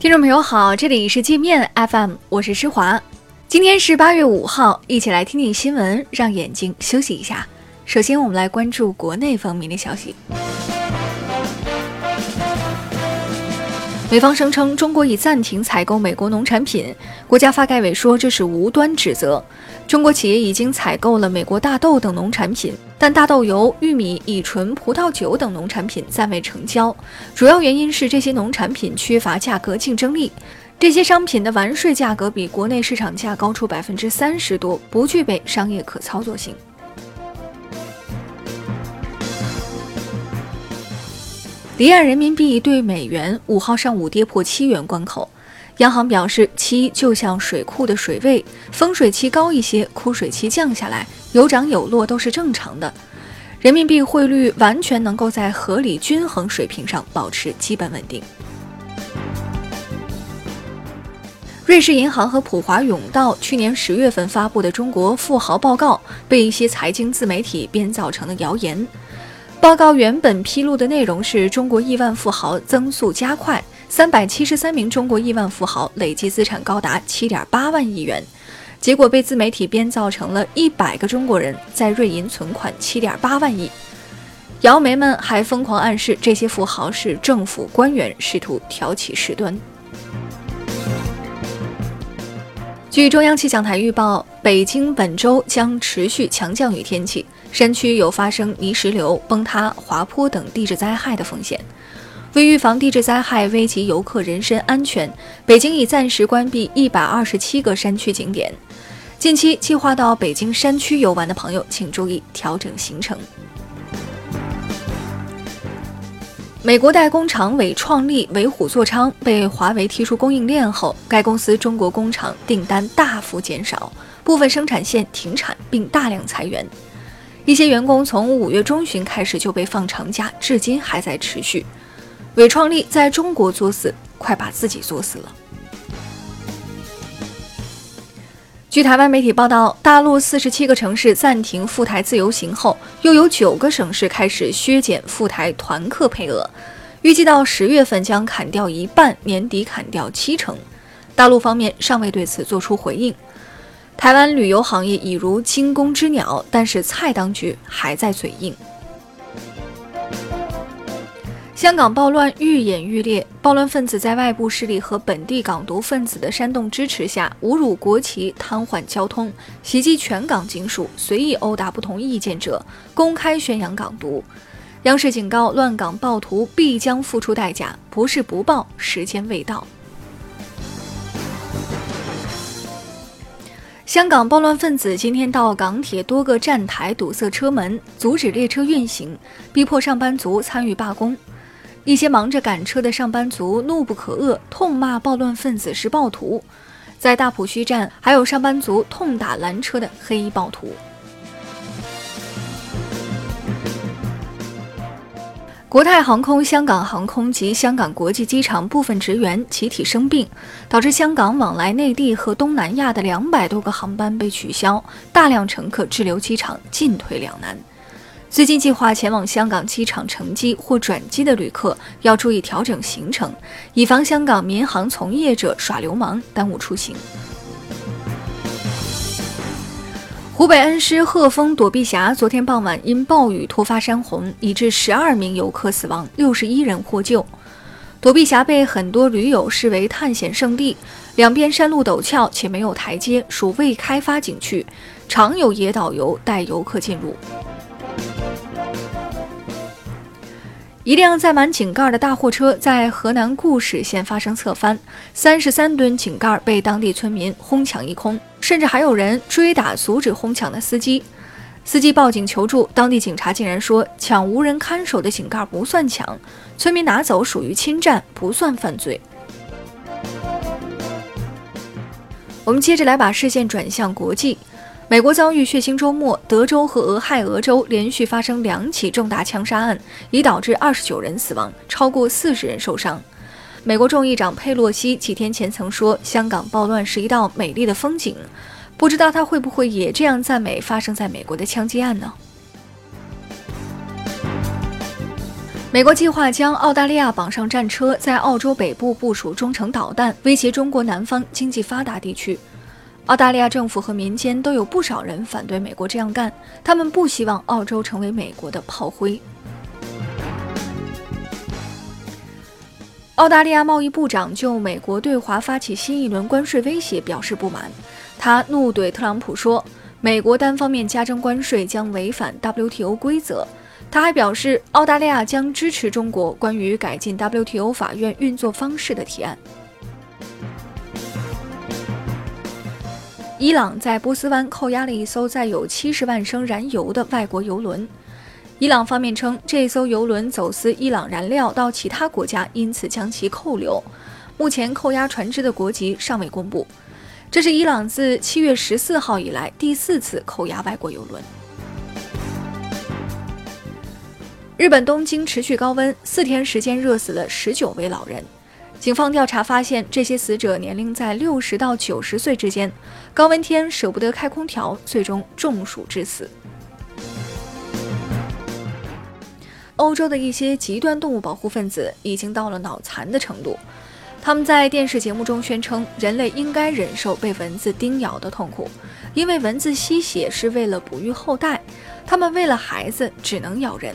听众朋友好，这里是界面 FM，我是施华。今天是八月五号，一起来听听新闻，让眼睛休息一下。首先，我们来关注国内方面的消息。美方声称中国已暂停采购美国农产品，国家发改委说这是无端指责。中国企业已经采购了美国大豆等农产品，但大豆油、玉米、乙醇、葡萄酒等农产品暂未成交。主要原因是这些农产品缺乏价格竞争力，这些商品的完税价格比国内市场价高出百分之三十多，不具备商业可操作性。离岸人民币对美元五号上午跌破七元关口。央行表示，七就像水库的水位，丰水期高一些，枯水期降下来，有涨有落都是正常的。人民币汇率完全能够在合理均衡水平上保持基本稳定。瑞士银行和普华永道去年十月份发布的中国富豪报告，被一些财经自媒体编造成了谣言。报告原本披露的内容是中国亿万富豪增速加快。三百七十三名中国亿万富豪累计资产高达七点八万亿元，结果被自媒体编造成了一百个中国人在瑞银存款七点八万亿。谣媒们还疯狂暗示这些富豪是政府官员，试图挑起事端。据中央气象台预报，北京本周将持续强降雨天气，山区有发生泥石流、崩塌、滑坡等地质灾害的风险。为预防地质灾害危及游客人身安全，北京已暂时关闭一百二十七个山区景点。近期计划到北京山区游玩的朋友，请注意调整行程。美国代工厂伟创力为虎作伥被华为踢出供应链后，该公司中国工厂订单大幅减少，部分生产线停产并大量裁员。一些员工从五月中旬开始就被放长假，至今还在持续。伟创力在中国作死，快把自己作死了。据台湾媒体报道，大陆四十七个城市暂停赴台自由行后，又有九个省市开始削减赴台团客配额，预计到十月份将砍掉一半，年底砍掉七成。大陆方面尚未对此作出回应。台湾旅游行业已如惊弓之鸟，但是蔡当局还在嘴硬。香港暴乱愈演愈烈，暴乱分子在外部势力和本地港独分子的煽动支持下，侮辱国旗、瘫痪交通、袭击全港警署、随意殴打不同意见者、公开宣扬港独。央视警告：乱港暴徒必将付出代价，不是不报，时间未到。香港暴乱分子今天到港铁多个站台堵塞车门，阻止列车运行，逼迫上班族参与罢工。一些忙着赶车的上班族怒不可遏，痛骂暴乱分子是暴徒。在大埔墟站，还有上班族痛打拦车的黑衣暴徒。国泰航空、香港航空及香港国际机场部分职员集体生病，导致香港往来内地和东南亚的两百多个航班被取消，大量乘客滞留机场，进退两难。最近计划前往香港机场乘机或转机的旅客要注意调整行程，以防香港民航从业者耍流氓耽误出行。湖北恩施鹤峰躲避峡昨天傍晚因暴雨突发山洪，已致十二名游客死亡，六十一人获救。躲避峡被很多驴友视为探险圣地，两边山路陡峭且没有台阶，属未开发景区，常有野导游带游客进入。一辆载满井盖的大货车在河南固始县发生侧翻，三十三吨井盖被当地村民哄抢一空，甚至还有人追打阻止哄抢的司机。司机报警求助，当地警察竟然说抢无人看守的井盖不算抢，村民拿走属于侵占，不算犯罪。我们接着来把视线转向国际。美国遭遇血腥周末，德州和俄亥俄州连续发生两起重大枪杀案，已导致二十九人死亡，超过四十人受伤。美国众议长佩洛西几天前曾说，香港暴乱是一道美丽的风景，不知道他会不会也这样赞美发生在美国的枪击案呢？美国计划将澳大利亚绑上战车，在澳洲北部部署中程导弹，威胁中国南方经济发达地区。澳大利亚政府和民间都有不少人反对美国这样干，他们不希望澳洲成为美国的炮灰。澳大利亚贸易部长就美国对华发起新一轮关税威胁表示不满，他怒怼特朗普说：“美国单方面加征关税将违反 WTO 规则。”他还表示，澳大利亚将支持中国关于改进 WTO 法院运作方式的提案。伊朗在波斯湾扣押了一艘载有七十万升燃油的外国油轮。伊朗方面称，这艘油轮走私伊朗燃料到其他国家，因此将其扣留。目前扣押船只的国籍尚未公布。这是伊朗自七月十四号以来第四次扣押外国油轮。日本东京持续高温，四天时间热死了十九位老人。警方调查发现，这些死者年龄在六十到九十岁之间，高温天舍不得开空调，最终中暑致死。欧洲的一些极端动物保护分子已经到了脑残的程度，他们在电视节目中宣称人类应该忍受被蚊子叮咬的痛苦，因为蚊子吸血是为了哺育后代，他们为了孩子只能咬人。